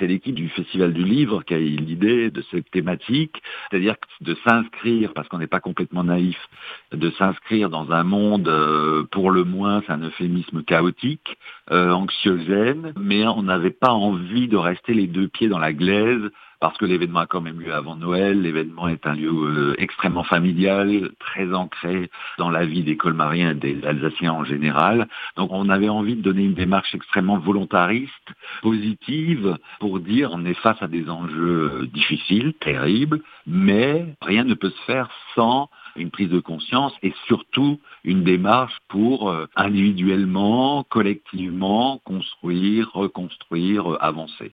c'est l'équipe du Festival du Livre qui a eu l'idée de cette thématique, c'est-à-dire de s'inscrire, parce qu'on n'est pas complètement naïf, de s'inscrire dans un monde euh, pour le moins, c'est un euphémisme chaotique, euh, anxiogène, mais on n'avait pas envie de rester les deux pieds dans la glaise parce que l'événement a quand même lieu avant Noël. L'événement est un lieu euh, extrêmement familial, très ancré dans la vie des colmariens et des Alsaciens en général. Donc on avait envie de donner une démarche extrêmement volontariste, positive, pour dire on est face à des enjeux euh, difficiles, terribles, mais rien ne peut se faire sans une prise de conscience et surtout une démarche pour euh, individuellement, collectivement construire, reconstruire, avancer.